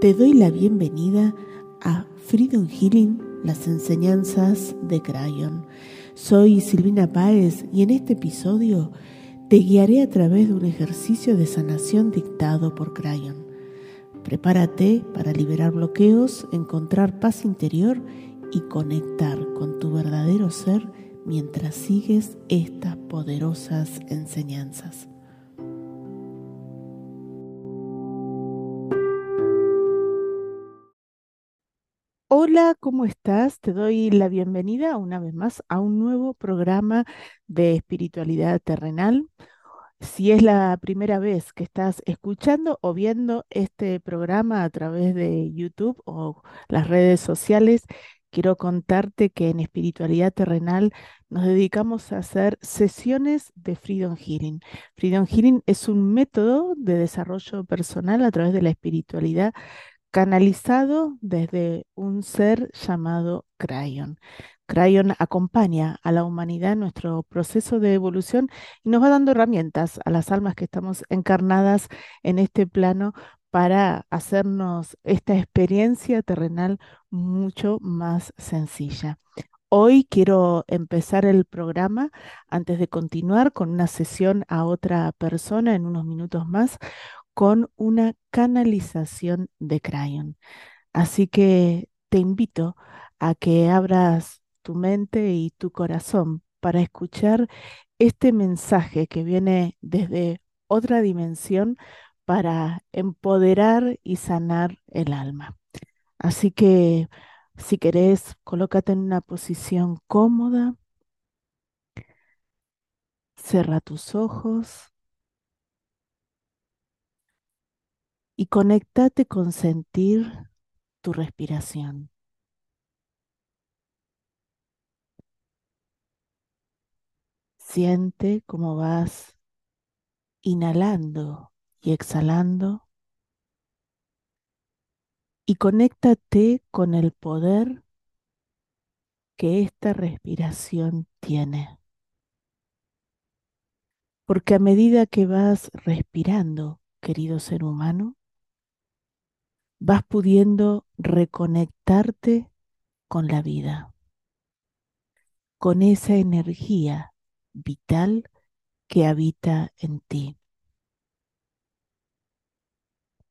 Te doy la bienvenida a Freedom Healing, las enseñanzas de Crayon. Soy Silvina Páez y en este episodio te guiaré a través de un ejercicio de sanación dictado por Crayon. Prepárate para liberar bloqueos, encontrar paz interior y conectar con tu verdadero ser mientras sigues estas poderosas enseñanzas. Hola, ¿cómo estás? Te doy la bienvenida una vez más a un nuevo programa de espiritualidad terrenal. Si es la primera vez que estás escuchando o viendo este programa a través de YouTube o las redes sociales, quiero contarte que en espiritualidad terrenal nos dedicamos a hacer sesiones de Freedom Healing. Freedom Healing es un método de desarrollo personal a través de la espiritualidad canalizado desde un ser llamado Crayon. Crayon acompaña a la humanidad en nuestro proceso de evolución y nos va dando herramientas a las almas que estamos encarnadas en este plano para hacernos esta experiencia terrenal mucho más sencilla. Hoy quiero empezar el programa antes de continuar con una sesión a otra persona en unos minutos más con una canalización de Crayon. Así que te invito a que abras tu mente y tu corazón para escuchar este mensaje que viene desde otra dimensión para empoderar y sanar el alma. Así que si querés, colócate en una posición cómoda, cierra tus ojos y conéctate con sentir tu respiración. Siente cómo vas inhalando y exhalando y conéctate con el poder que esta respiración tiene. Porque a medida que vas respirando, querido ser humano, vas pudiendo reconectarte con la vida, con esa energía vital que habita en ti.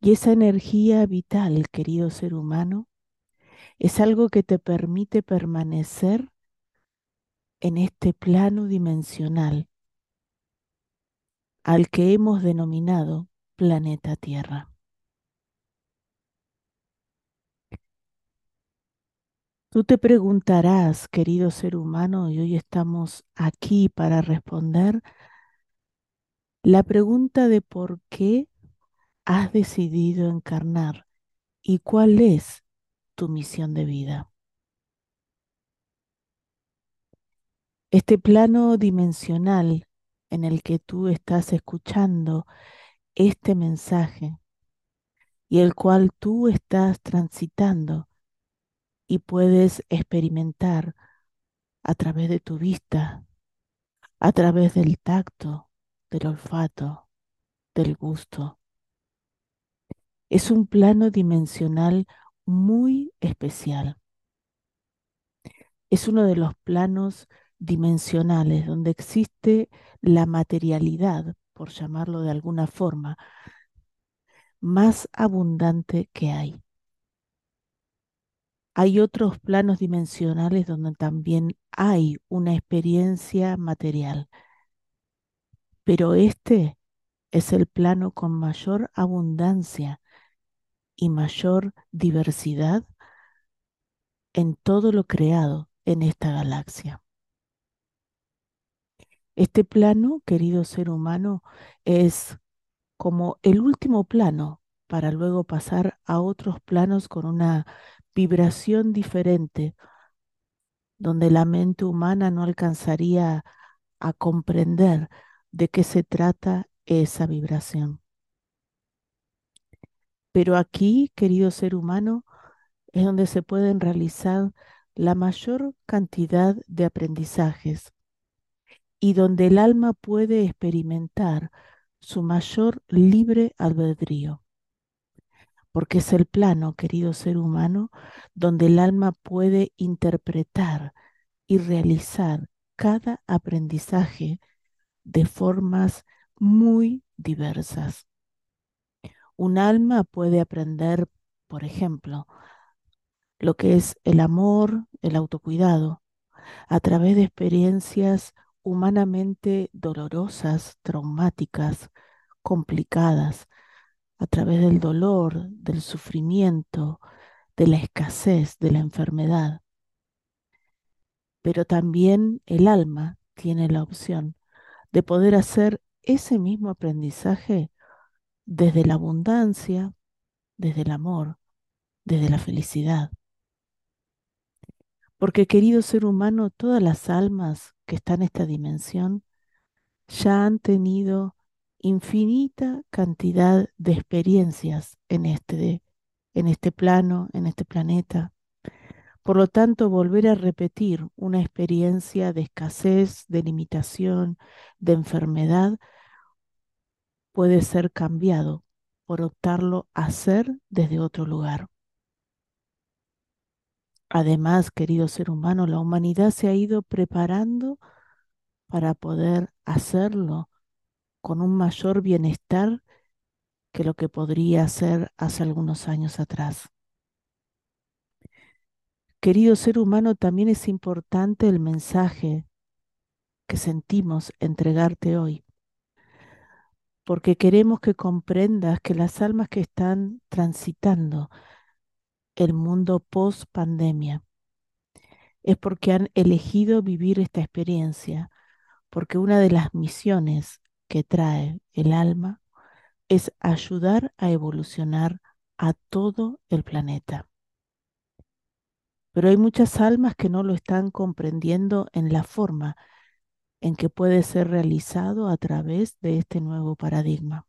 Y esa energía vital, querido ser humano, es algo que te permite permanecer en este plano dimensional al que hemos denominado planeta Tierra. Tú te preguntarás, querido ser humano, y hoy estamos aquí para responder la pregunta de por qué has decidido encarnar y cuál es tu misión de vida. Este plano dimensional en el que tú estás escuchando este mensaje y el cual tú estás transitando y puedes experimentar a través de tu vista, a través del tacto, del olfato, del gusto. Es un plano dimensional muy especial. Es uno de los planos dimensionales donde existe la materialidad, por llamarlo de alguna forma, más abundante que hay. Hay otros planos dimensionales donde también hay una experiencia material, pero este es el plano con mayor abundancia y mayor diversidad en todo lo creado en esta galaxia. Este plano, querido ser humano, es como el último plano para luego pasar a otros planos con una vibración diferente, donde la mente humana no alcanzaría a comprender de qué se trata esa vibración. Pero aquí, querido ser humano, es donde se pueden realizar la mayor cantidad de aprendizajes y donde el alma puede experimentar su mayor libre albedrío. Porque es el plano, querido ser humano, donde el alma puede interpretar y realizar cada aprendizaje de formas muy diversas. Un alma puede aprender, por ejemplo, lo que es el amor, el autocuidado, a través de experiencias humanamente dolorosas, traumáticas, complicadas, a través del dolor, del sufrimiento, de la escasez, de la enfermedad. Pero también el alma tiene la opción de poder hacer ese mismo aprendizaje desde la abundancia, desde el amor, desde la felicidad. Porque querido ser humano, todas las almas que están en esta dimensión ya han tenido infinita cantidad de experiencias en este, en este plano, en este planeta. Por lo tanto, volver a repetir una experiencia de escasez, de limitación, de enfermedad, puede ser cambiado por optarlo a hacer desde otro lugar. Además, querido ser humano, la humanidad se ha ido preparando para poder hacerlo con un mayor bienestar que lo que podría hacer hace algunos años atrás. Querido ser humano, también es importante el mensaje que sentimos entregarte hoy, porque queremos que comprendas que las almas que están transitando el mundo post pandemia es porque han elegido vivir esta experiencia, porque una de las misiones que trae el alma es ayudar a evolucionar a todo el planeta. Pero hay muchas almas que no lo están comprendiendo en la forma en que puede ser realizado a través de este nuevo paradigma.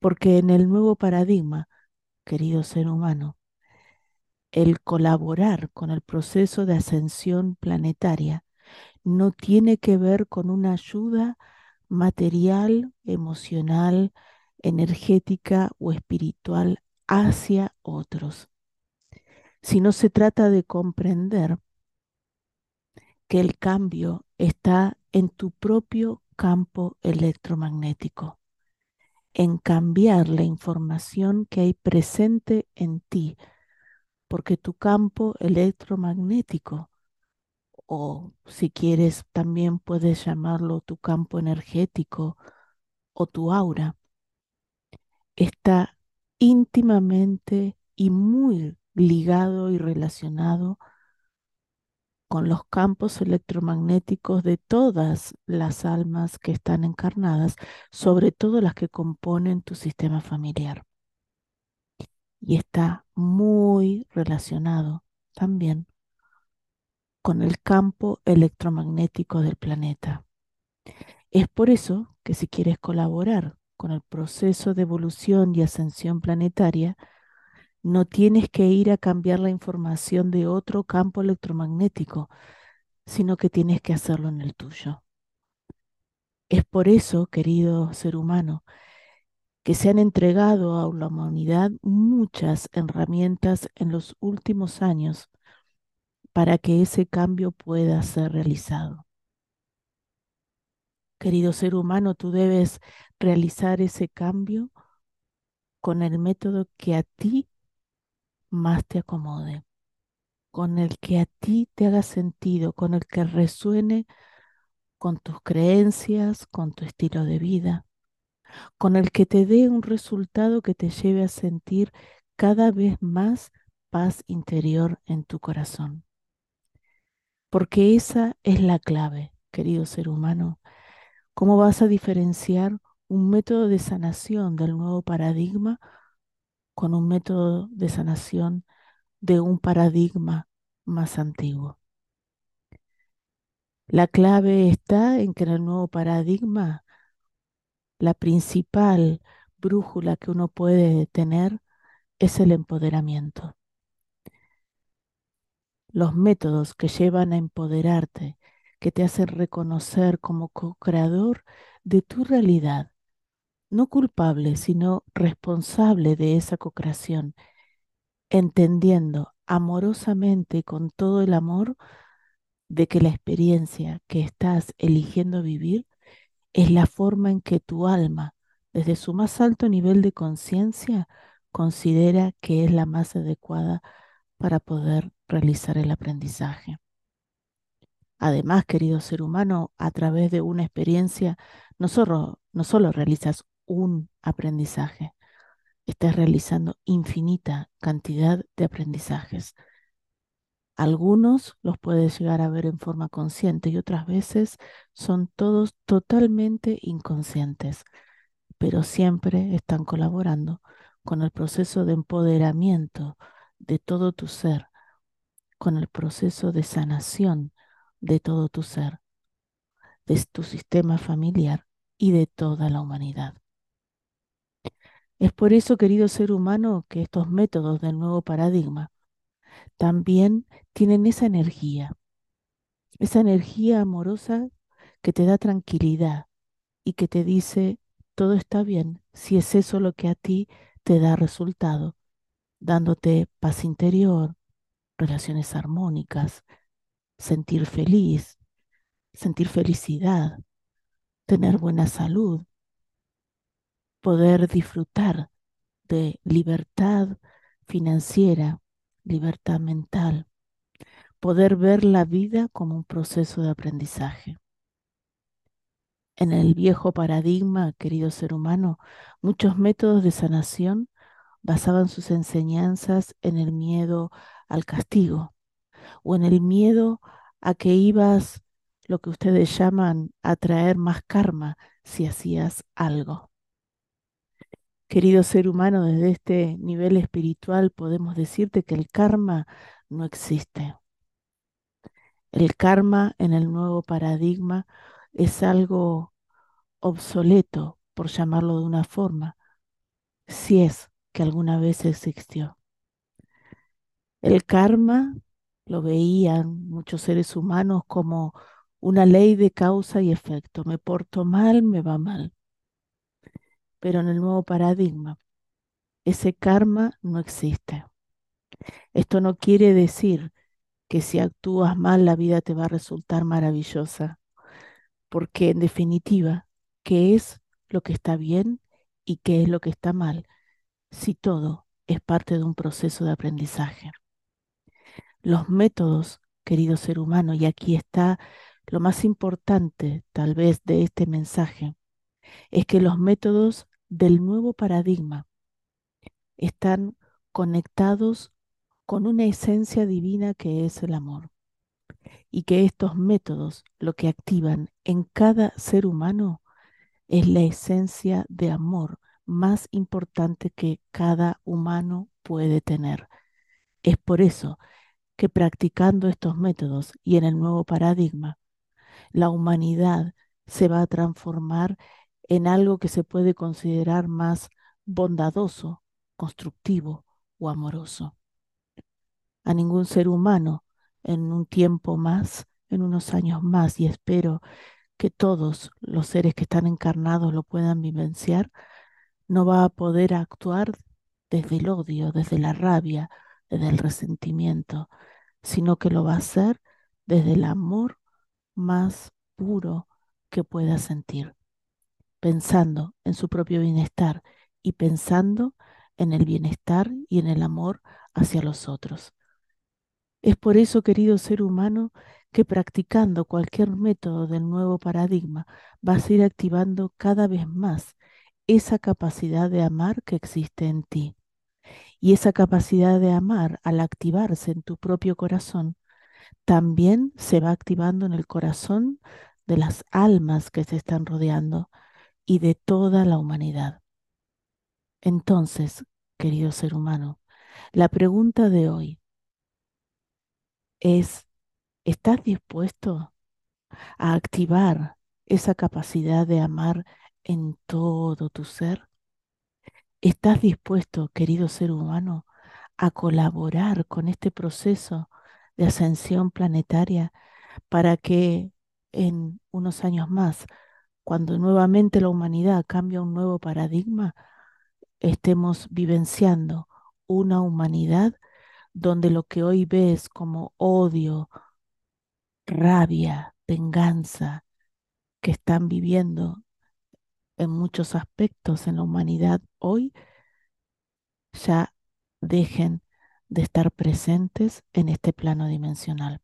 Porque en el nuevo paradigma, querido ser humano, el colaborar con el proceso de ascensión planetaria no tiene que ver con una ayuda material, emocional, energética o espiritual hacia otros, sino se trata de comprender que el cambio está en tu propio campo electromagnético, en cambiar la información que hay presente en ti, porque tu campo electromagnético o si quieres también puedes llamarlo tu campo energético o tu aura, está íntimamente y muy ligado y relacionado con los campos electromagnéticos de todas las almas que están encarnadas, sobre todo las que componen tu sistema familiar. Y está muy relacionado también con el campo electromagnético del planeta. Es por eso que si quieres colaborar con el proceso de evolución y ascensión planetaria, no tienes que ir a cambiar la información de otro campo electromagnético, sino que tienes que hacerlo en el tuyo. Es por eso, querido ser humano, que se han entregado a la humanidad muchas herramientas en los últimos años para que ese cambio pueda ser realizado. Querido ser humano, tú debes realizar ese cambio con el método que a ti más te acomode, con el que a ti te haga sentido, con el que resuene con tus creencias, con tu estilo de vida, con el que te dé un resultado que te lleve a sentir cada vez más paz interior en tu corazón. Porque esa es la clave, querido ser humano. ¿Cómo vas a diferenciar un método de sanación del nuevo paradigma con un método de sanación de un paradigma más antiguo? La clave está en que en el nuevo paradigma la principal brújula que uno puede tener es el empoderamiento los métodos que llevan a empoderarte, que te hacen reconocer como co-creador de tu realidad, no culpable, sino responsable de esa co-creación, entendiendo amorosamente y con todo el amor de que la experiencia que estás eligiendo vivir es la forma en que tu alma, desde su más alto nivel de conciencia, considera que es la más adecuada para poder realizar el aprendizaje. Además, querido ser humano, a través de una experiencia, no solo, no solo realizas un aprendizaje, estás realizando infinita cantidad de aprendizajes. Algunos los puedes llegar a ver en forma consciente y otras veces son todos totalmente inconscientes, pero siempre están colaborando con el proceso de empoderamiento de todo tu ser, con el proceso de sanación de todo tu ser, de tu sistema familiar y de toda la humanidad. Es por eso, querido ser humano, que estos métodos del nuevo paradigma también tienen esa energía, esa energía amorosa que te da tranquilidad y que te dice, todo está bien si es eso lo que a ti te da resultado, dándote paz interior, relaciones armónicas, sentir feliz, sentir felicidad, tener buena salud, poder disfrutar de libertad financiera, libertad mental, poder ver la vida como un proceso de aprendizaje. En el viejo paradigma, querido ser humano, muchos métodos de sanación basaban sus enseñanzas en el miedo al castigo o en el miedo a que ibas, lo que ustedes llaman, a traer más karma si hacías algo. Querido ser humano, desde este nivel espiritual podemos decirte que el karma no existe. El karma en el nuevo paradigma es algo obsoleto, por llamarlo de una forma, si es que alguna vez existió. El karma lo veían muchos seres humanos como una ley de causa y efecto. Me porto mal, me va mal. Pero en el nuevo paradigma, ese karma no existe. Esto no quiere decir que si actúas mal la vida te va a resultar maravillosa, porque en definitiva, ¿qué es lo que está bien y qué es lo que está mal? Si todo es parte de un proceso de aprendizaje. Los métodos, querido ser humano, y aquí está lo más importante tal vez de este mensaje, es que los métodos del nuevo paradigma están conectados con una esencia divina que es el amor. Y que estos métodos lo que activan en cada ser humano es la esencia de amor más importante que cada humano puede tener. Es por eso que practicando estos métodos y en el nuevo paradigma, la humanidad se va a transformar en algo que se puede considerar más bondadoso, constructivo o amoroso. A ningún ser humano en un tiempo más, en unos años más, y espero que todos los seres que están encarnados lo puedan vivenciar, no va a poder actuar desde el odio, desde la rabia, desde el resentimiento, sino que lo va a hacer desde el amor más puro que pueda sentir, pensando en su propio bienestar y pensando en el bienestar y en el amor hacia los otros. Es por eso, querido ser humano, que practicando cualquier método del nuevo paradigma vas a ir activando cada vez más esa capacidad de amar que existe en ti. Y esa capacidad de amar, al activarse en tu propio corazón, también se va activando en el corazón de las almas que se están rodeando y de toda la humanidad. Entonces, querido ser humano, la pregunta de hoy es, ¿estás dispuesto a activar esa capacidad de amar en todo tu ser? ¿Estás dispuesto, querido ser humano, a colaborar con este proceso de ascensión planetaria para que en unos años más, cuando nuevamente la humanidad cambia un nuevo paradigma, estemos vivenciando una humanidad donde lo que hoy ves como odio, rabia, venganza, que están viviendo en muchos aspectos en la humanidad hoy, ya dejen de estar presentes en este plano dimensional.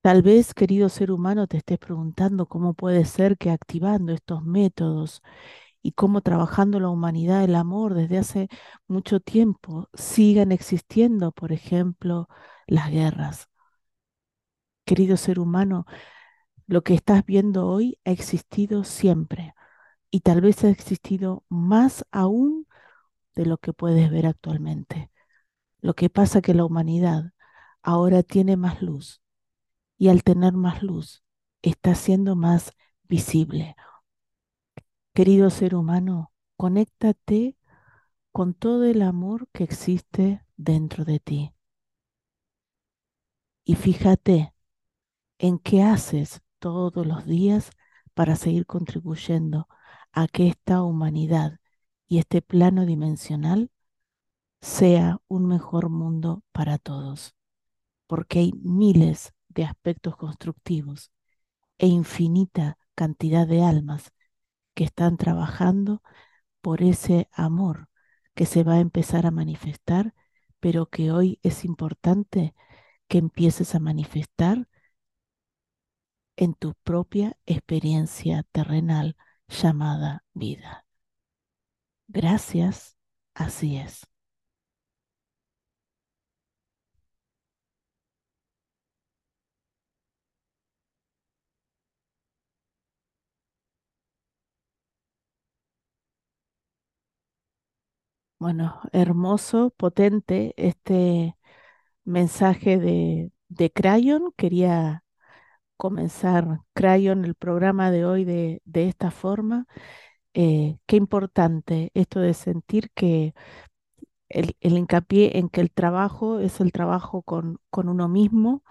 Tal vez, querido ser humano, te estés preguntando cómo puede ser que activando estos métodos y cómo trabajando la humanidad, el amor desde hace mucho tiempo, sigan existiendo, por ejemplo, las guerras. Querido ser humano, lo que estás viendo hoy ha existido siempre y tal vez ha existido más aún de lo que puedes ver actualmente. Lo que pasa que la humanidad ahora tiene más luz y al tener más luz está siendo más visible. Querido ser humano, conéctate con todo el amor que existe dentro de ti. Y fíjate en qué haces todos los días para seguir contribuyendo a que esta humanidad y este plano dimensional sea un mejor mundo para todos. Porque hay miles de aspectos constructivos e infinita cantidad de almas que están trabajando por ese amor que se va a empezar a manifestar, pero que hoy es importante que empieces a manifestar en tu propia experiencia terrenal llamada vida. Gracias, así es. Bueno, hermoso, potente este mensaje de, de Crayon. Quería comenzar Crayon el programa de hoy de, de esta forma. Eh, qué importante esto de sentir que el, el, hincapié en que el trabajo es el trabajo con, con uno mismo.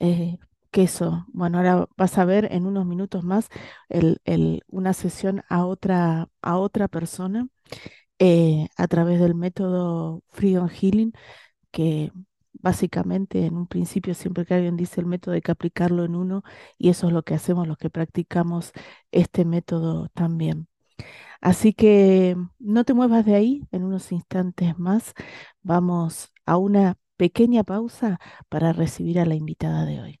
Eh, que eso, bueno, ahora vas a ver en unos minutos más el, el, una sesión a otra, a otra persona eh, a través del método Freedom Healing, que básicamente en un principio siempre que alguien dice el método hay que aplicarlo en uno y eso es lo que hacemos los que practicamos este método también. Así que no te muevas de ahí, en unos instantes más vamos a una pequeña pausa para recibir a la invitada de hoy.